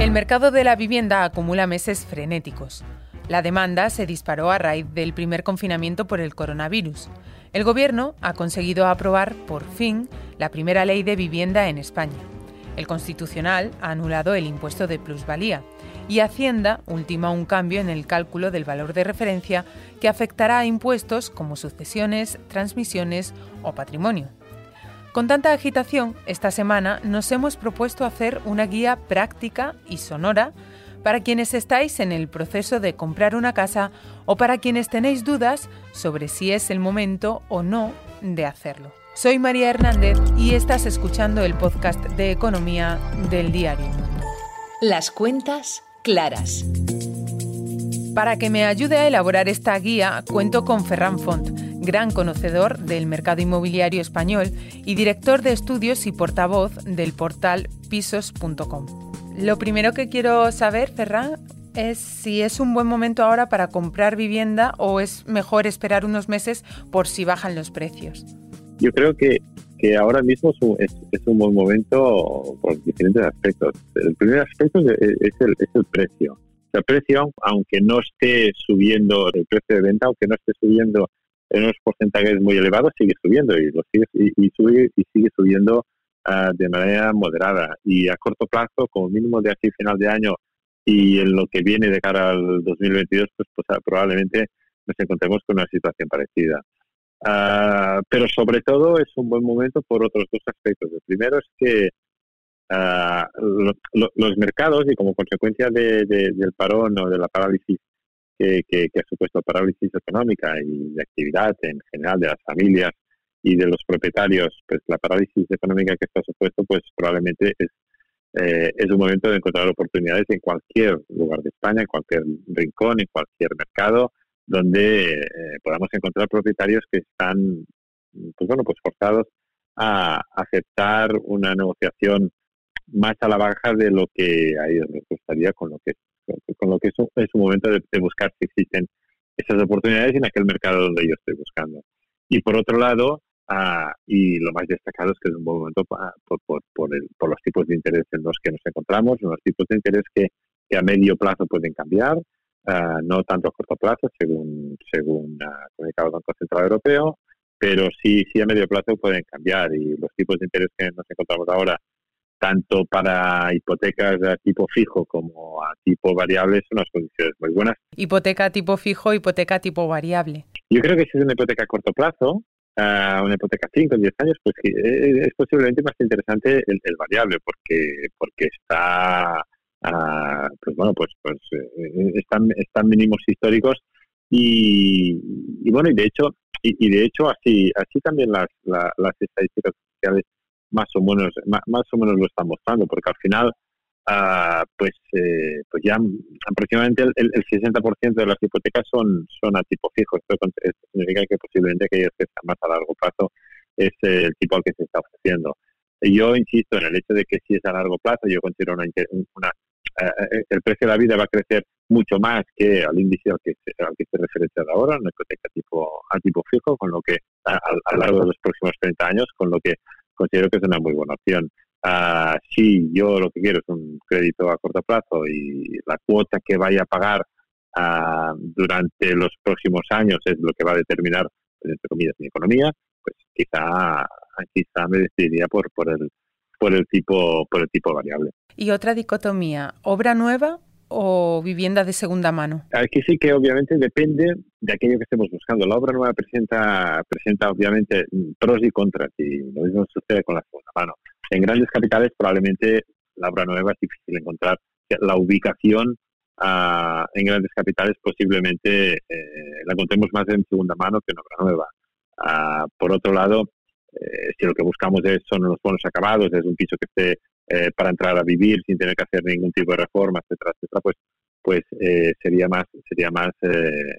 El mercado de la vivienda acumula meses frenéticos. La demanda se disparó a raíz del primer confinamiento por el coronavirus. El Gobierno ha conseguido aprobar, por fin, la primera ley de vivienda en España. El Constitucional ha anulado el impuesto de plusvalía y Hacienda ultima un cambio en el cálculo del valor de referencia que afectará a impuestos como sucesiones, transmisiones o patrimonio. Con tanta agitación, esta semana nos hemos propuesto hacer una guía práctica y sonora para quienes estáis en el proceso de comprar una casa o para quienes tenéis dudas sobre si es el momento o no de hacerlo. Soy María Hernández y estás escuchando el podcast de economía del diario Las cuentas claras. Para que me ayude a elaborar esta guía, cuento con Ferran Font, gran conocedor del mercado inmobiliario español y director de estudios y portavoz del portal pisos.com. Lo primero que quiero saber, Ferran, es si es un buen momento ahora para comprar vivienda o es mejor esperar unos meses por si bajan los precios. Yo creo que, que ahora mismo es, es, un buen momento por diferentes aspectos. El primer aspecto es es el precio. El precio, aunque no esté subiendo el precio de venta, aunque no esté subiendo en unos porcentajes muy elevados, sigue subiendo y, lo sigue, y, sube, y sigue subiendo ah, de manera moderada. Y a corto plazo, como mínimo de aquí a final de año y en lo que viene de cara al 2022, pues, pues ah, probablemente nos encontremos con una situación parecida. Ah, pero sobre todo es un buen momento por otros dos aspectos. El primero es que los mercados y como consecuencia del parón o de la parálisis que, ha supuesto parálisis económica y de actividad en general de las familias y de los propietarios, pues la parálisis económica que está supuesto, pues probablemente es, eh, es un momento de encontrar oportunidades en cualquier lugar de España, en cualquier rincón, en cualquier mercado, donde eh, podamos encontrar propietarios que están, pues bueno, pues forzados a aceptar una negociación más a la baja de lo que a ellos les gustaría con lo que con lo que es un, es un momento de, buscar si existen esas oportunidades en aquel mercado donde yo estoy buscando. Y por otro lado, ah, y lo más destacado es que es un buen momento por, por, por, el, por, los tipos de interés en los que nos encontramos, los tipos de interés que, que a medio plazo pueden cambiar, ah, no tanto a corto plazo, según, según ha comunicado el Banco Central Europeo, pero sí, sí a medio plazo pueden cambiar y los tipos de interés que nos encontramos ahora tanto para hipotecas de tipo fijo como a tipo variable son unas condiciones muy buenas. Hipoteca tipo fijo, hipoteca tipo variable. Yo creo que si es una hipoteca a corto plazo, uh, una hipoteca a 5 o 10 años, pues es posiblemente más interesante el, variable porque porque está uh, pues bueno pues pues eh, están están mínimos históricos y, y bueno y de hecho y, de hecho así así también las las estadísticas sociales más o menos más, o menos lo están mostrando porque al final ah, pues eh, pues ya aproximadamente el, el, 60% de las hipotecas son son a tipo fijo. Esto, significa que posiblemente aquellas que están más a largo plazo es el tipo al que se está ofreciendo. Yo insisto en el hecho de que si es a largo plazo yo considero una, una eh, el precio de la vida va a crecer mucho más que al índice al que al que se referencia ahora, una hipoteca tipo, a tipo fijo, con lo que a, a, lo largo de los próximos 30 años, con lo que considero que es una muy buena opción. Uh, si yo lo que quiero es un crédito a corto plazo y la cuota que vaya a pagar uh, durante los próximos años es lo que va a determinar, entre comillas, mi economía, pues quizá, quizá me decidiría por, por el por el tipo por el tipo variable. Y otra dicotomía, obra nueva o vivienda de segunda mano? Aquí sí que obviamente depende de aquello que estemos buscando. La obra nueva presenta, presenta obviamente pros y contras y lo mismo sucede con la segunda mano. En grandes capitales probablemente la obra nueva es difícil encontrar. La ubicación uh, en grandes capitales posiblemente eh, la encontremos más en segunda mano que en obra nueva. Uh, por otro lado, eh, si lo que buscamos es, son los bonos acabados, es un piso que esté eh, para entrar a vivir sin tener que hacer ningún tipo de reforma, etcétera, etcétera, pues pues eh, sería más sería más eh,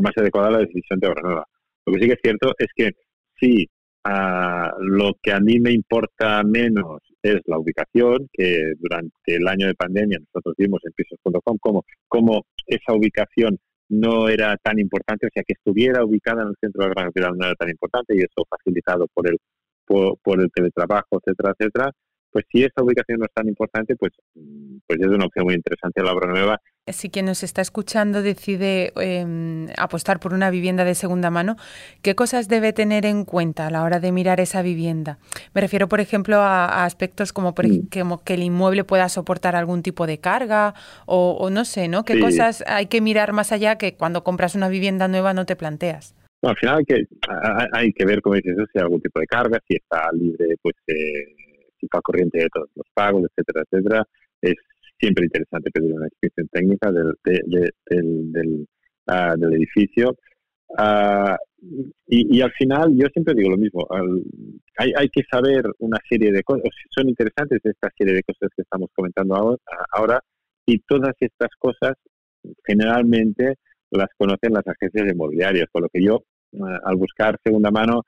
más adecuada la decisión de obra. Lo que sí que es cierto es que si ah, lo que a mí me importa menos es la ubicación, que durante el año de pandemia nosotros vimos en pisos.com como, como esa ubicación no era tan importante, o sea, que estuviera ubicada en el centro de la gran ciudad no era tan importante y eso facilitado por el, por el teletrabajo, etcétera, etcétera, pues si esta ubicación no es tan importante, pues, pues es una opción muy interesante la obra nueva. Si quien nos está escuchando decide em, apostar por una vivienda de segunda mano, ¿qué cosas debe tener en cuenta a la hora de mirar esa vivienda? Me refiero, por ejemplo, a, aspectos como, por, mm. que, el inmueble pueda soportar algún tipo de carga o, no sé, ¿no? ¿Qué cosas hay que mirar más allá que cuando compras una vivienda nueva no te planteas? al final hay que, hay que ver, como dices, si hay algún tipo de carga, si está libre, pues, eh, está corriente de todos los pagos, etcétera, etcétera. Es siempre interesante pedir una descripción técnica del, del, del, ah, del, edificio. Uh, y, y, al final, yo siempre digo lo mismo, hay, hay que saber una serie de cosas, son interesantes esta serie de cosas que estamos comentando ahora, ahora y todas estas cosas generalmente las conocen las agencias inmobiliarias, por lo que yo, eh, al buscar segunda mano,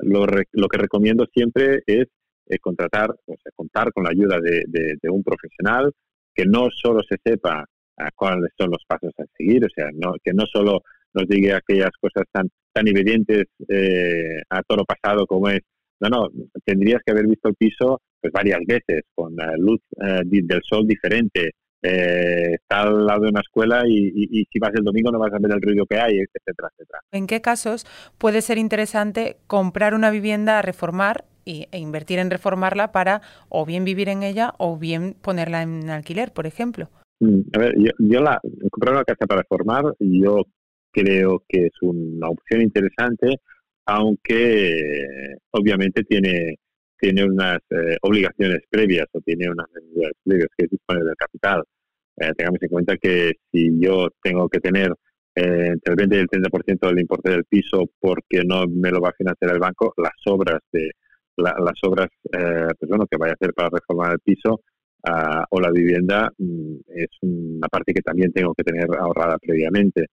lo, lo que recomiendo siempre es eh, contratar, o sea, contar con la ayuda de, de, un profesional que no solo se sepa ah, cuáles son los pasos a seguir, o sea, no, que no solo nos diga aquellas cosas tan, tan evidentes eh, a toro pasado como es, no, no, tendrías que haber visto el piso pues varias veces, con la luz del sol diferente, eh, está al lado de una escuela y, si vas el domingo no vas a ver el ruido que hay, etcétera, etcétera. ¿En qué casos puede ser interesante comprar una vivienda a reformar y, e invertir en reformarla para o bien vivir en ella o bien ponerla en alquiler, por ejemplo? Mm, a ver, yo, la, comprar una casa para reformar, yo creo que es una opción interesante, aunque obviamente tiene tiene unas eh, obligaciones previas o tiene unas necesidades previas que disponer del capital. Eh, tengamos en cuenta que si yo tengo que tener eh, entre el 20 y el 30% del importe del piso porque no me lo va a financiar el banco, las obras de las obras pues bueno, que vaya a hacer para reformar el piso ah, o la vivienda mm, es una parte que también tengo que tener ahorrada previamente.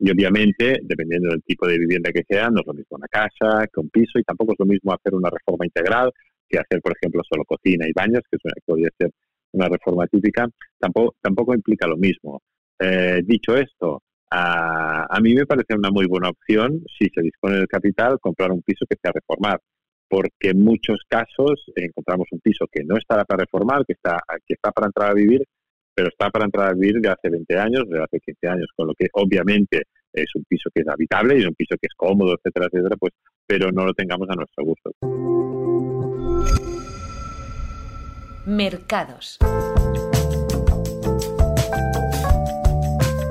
Y obviamente, dependiendo del tipo de vivienda que sea, no es lo mismo una casa que un piso y tampoco es lo mismo hacer una reforma integral que hacer, por ejemplo, solo cocina y baños, que, podría ser una reforma típica, tampoco, tampoco implica lo mismo. Eh, dicho esto, a, a, mí me parece una muy buena opción, si se dispone del capital, comprar un piso que sea reformar, porque en muchos casos encontramos un piso que no está para reformar, que está, que está para entrar a vivir, pero está para entrar a vivir de hace 20 años, de hace 15 años, con lo que obviamente es un piso que es habitable y es un piso que es cómodo, etcétera, etcétera, pues, pero no lo tengamos a nuestro gusto. Mercados.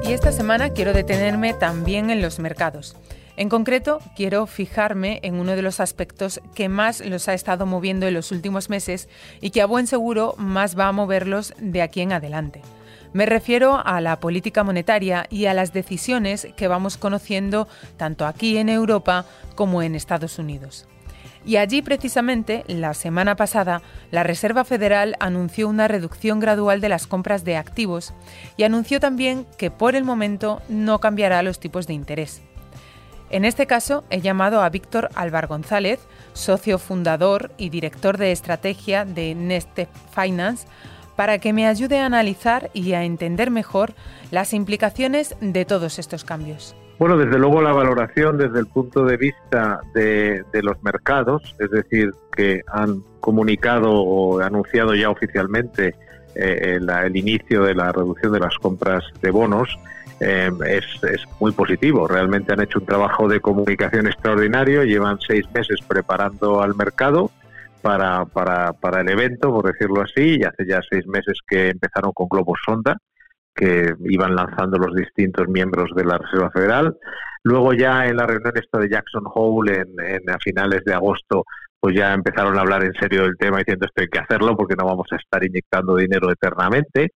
Y esta semana quiero detenerme también en los mercados. En concreto, quiero fijarme en uno de los aspectos que más los ha estado moviendo en los últimos meses y que a buen seguro más va a moverlos de aquí en adelante. Me refiero a la política monetaria y a las decisiones que vamos conociendo tanto aquí en Europa como en Estados Unidos. Y allí precisamente, la semana pasada, la Reserva Federal anunció una reducción gradual de las compras de activos y anunció también que por el momento no cambiará los tipos de interés. En este caso, he llamado a Víctor Álvar González, socio fundador y director de estrategia de Neste Finance, para que me ayude a analizar y a entender mejor las implicaciones de todos estos cambios. Bueno, desde luego la valoración desde el punto de vista de, los mercados, es decir, que han comunicado o anunciado ya oficialmente eh, el, inicio de la reducción de las compras de bonos, eh, es, es, muy positivo. Realmente han hecho un trabajo de comunicación extraordinario, llevan seis meses preparando al mercado para, para, para el evento, por decirlo así, y hace ya seis meses que empezaron con globos sonda que iban lanzando los distintos miembros de la Reserva Federal. Luego ya en la reunión esta de Jackson Hole en, a finales de agosto, pues ya empezaron a hablar en serio del tema diciendo esto hay que hacerlo porque no vamos a estar inyectando dinero eternamente.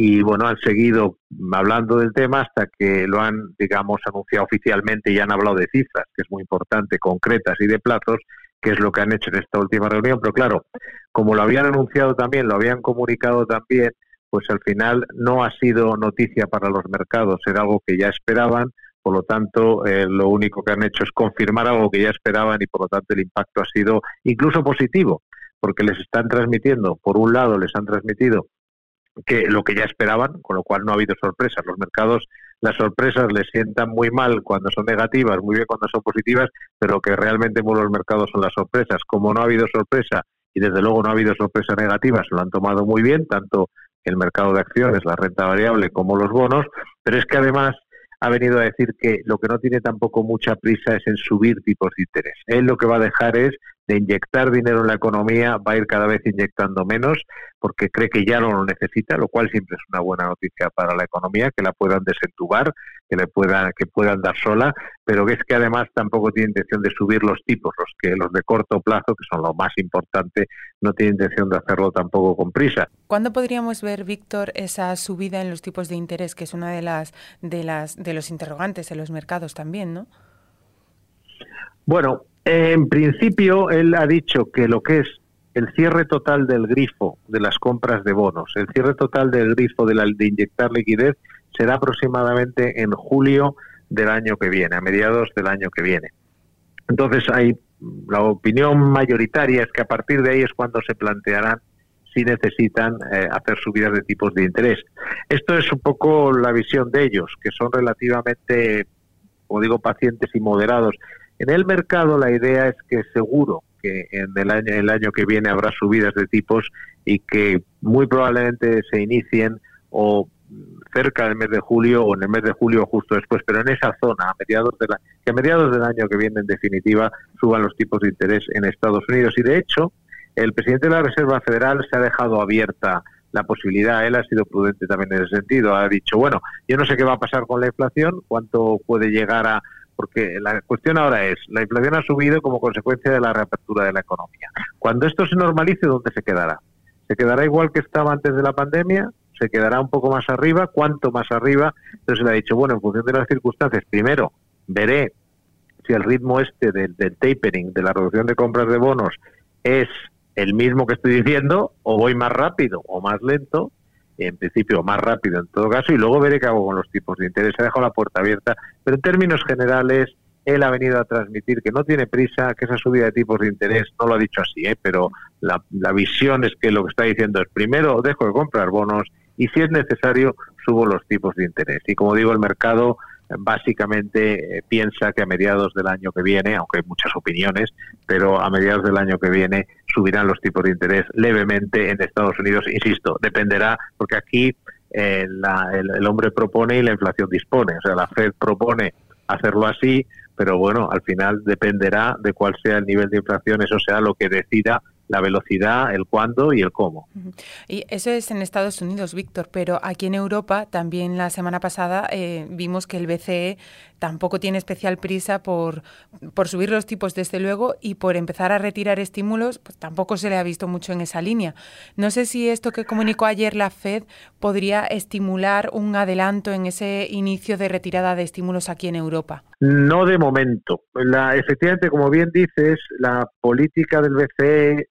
Y bueno, han seguido hablando del tema hasta que lo han, digamos, anunciado oficialmente y han hablado de cifras, que es muy importante, concretas y de plazos, que es lo que han hecho en esta última reunión. Pero claro, como lo habían anunciado también, lo habían comunicado también, pues al final no ha sido noticia para los mercados, era algo que ya esperaban, por lo tanto eh, lo único que han hecho es confirmar algo que ya esperaban y por lo tanto el impacto ha sido incluso positivo, porque les están transmitiendo, por un lado les han transmitido que lo que ya esperaban, con lo cual no ha habido sorpresas. Los mercados, las sorpresas les sientan muy mal cuando son negativas, muy bien cuando son positivas, pero que realmente mueven los mercados son las sorpresas. Como no ha habido sorpresa y desde luego no ha habido sorpresa negativa, se lo han tomado muy bien, tanto el mercado de acciones, la renta variable como los bonos, pero es que además ha venido a decir que lo que no tiene tampoco mucha prisa es en subir tipos de interés. Él lo que va a dejar es de inyectar dinero en la economía, va a ir cada vez inyectando menos porque cree que ya no lo necesita, lo cual siempre es una buena noticia para la economía, que la puedan desentubar, que le puedan que puedan dar sola, pero es que además tampoco tiene intención de subir los tipos, los que los de corto plazo, que son lo más importante, no tiene intención de hacerlo tampoco con prisa. ¿Cuándo podríamos ver, Víctor, esa subida en los tipos de interés, que es una de las de las de los interrogantes en los mercados también, ¿no? Bueno, en principio, él ha dicho que lo que es el cierre total del grifo de las compras de bonos, el cierre total del grifo de, la, de inyectar liquidez, será aproximadamente en julio del año que viene, a mediados del año que viene. Entonces, hay la opinión mayoritaria es que a partir de ahí es cuando se plantearán si necesitan eh, hacer subidas de tipos de interés. Esto es un poco la visión de ellos, que son relativamente, como digo, pacientes y moderados en el mercado la idea es que seguro que en el año, el año que viene habrá subidas de tipos y que muy probablemente se inicien o cerca del mes de julio o en el mes de julio justo después, pero en esa zona, a mediados de la, que a mediados del año que viene en definitiva suban los tipos de interés en Estados Unidos. Y de hecho, el presidente de la Reserva Federal se ha dejado abierta la posibilidad, él ha sido prudente también en ese sentido, ha dicho, bueno, yo no sé qué va a pasar con la inflación, cuánto puede llegar a porque la cuestión ahora es, la inflación ha subido como consecuencia de la reapertura de la economía. Cuando esto se normalice, ¿dónde se quedará? ¿Se quedará igual que estaba antes de la pandemia? ¿Se quedará un poco más arriba? ¿Cuánto más arriba? Entonces le ha dicho, bueno, en función de las circunstancias, primero veré si el ritmo este del, del tapering, de la reducción de compras de bonos, es el mismo que estoy diciendo, o voy más rápido o más lento, en principio más rápido en todo caso, y luego veré qué hago con los tipos de interés. Ha dejado la puerta abierta, pero en términos generales, él ha venido a transmitir que no tiene prisa, que esa subida de tipos de interés, no lo ha dicho así, ¿eh? pero la, la visión es que lo que está diciendo es, primero dejo de comprar bonos y si es necesario, subo los tipos de interés. Y como digo, el mercado básicamente eh, piensa que a mediados del año que viene, aunque hay muchas opiniones, pero a mediados del año que viene subirán los tipos de interés levemente en Estados Unidos. Insisto, dependerá, porque aquí eh, el, hombre propone y la inflación dispone. O sea, la Fed propone hacerlo así, pero bueno, al final dependerá de cuál sea el nivel de inflación, eso sea lo que decida la velocidad, el cuándo y el cómo. Y eso es en Estados Unidos, Víctor, pero aquí en Europa también la semana pasada eh, vimos que el BCE tampoco tiene especial prisa por, por subir los tipos, desde luego, y por empezar a retirar estímulos, pues tampoco se le ha visto mucho en esa línea. No sé si esto que comunicó ayer la Fed podría estimular un adelanto en ese inicio de retirada de estímulos aquí en Europa. No de momento. La, efectivamente, como bien dices, la política del BCE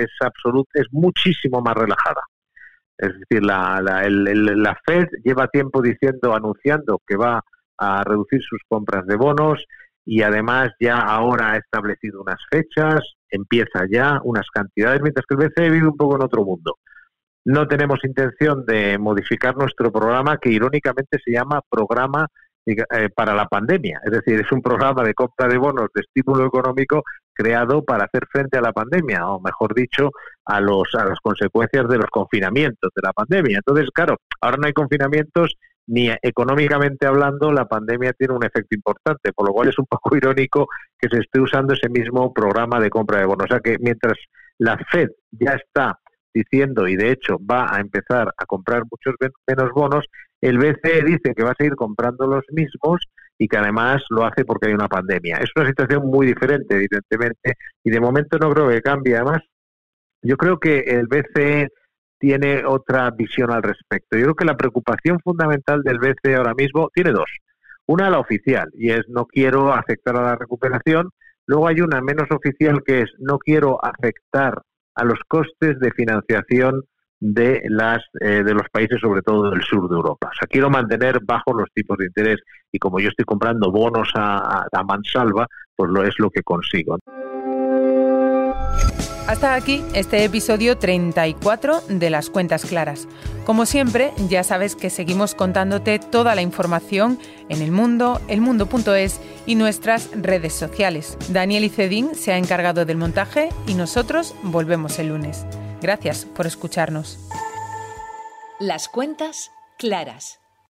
es absoluta, es muchísimo más relajada. Es decir, la, la, la Fed lleva tiempo diciendo, anunciando que va a reducir sus compras de bonos y además ya ahora ha establecido unas fechas, empieza ya unas cantidades, mientras que el BCE vive un poco en otro mundo. No tenemos intención de modificar nuestro programa que irónicamente se llama Programa eh, para la pandemia. Es decir, es un programa de compra de bonos de estímulo económico creado para hacer frente a la pandemia, o mejor dicho, a, los, a las consecuencias de los confinamientos de la pandemia. Entonces, claro, ahora no hay confinamientos ni económicamente hablando la pandemia tiene un efecto importante, por lo cual es un poco irónico que se esté usando ese mismo programa de compra de bonos. O sea que mientras la Fed ya está diciendo y de hecho va a empezar a comprar muchos menos bonos, el BCE dice que va a seguir comprando los mismos y que además lo hace porque hay una pandemia. Es una situación muy diferente, evidentemente, y de momento no creo que cambie. Además, yo creo que el BCE tiene otra visión al respecto. Yo creo que la preocupación fundamental del BCE ahora mismo tiene dos. Una, la oficial, y es no quiero afectar a la recuperación. Luego hay una menos oficial que es no quiero afectar a los costes de financiación de las eh, de los países sobre todo del sur de Europa. Quiero mantener bajos los tipos de interés y como yo estoy comprando bonos a, a mansalva, pues lo es lo que consigo. Hasta aquí este episodio 34 de Las Cuentas Claras. Como siempre, ya sabes que seguimos contándote toda la información en el mundo, elmundo.es y nuestras redes sociales. Daniel Icedín se ha encargado del montaje y nosotros volvemos el lunes. Gracias por escucharnos. Las Cuentas Claras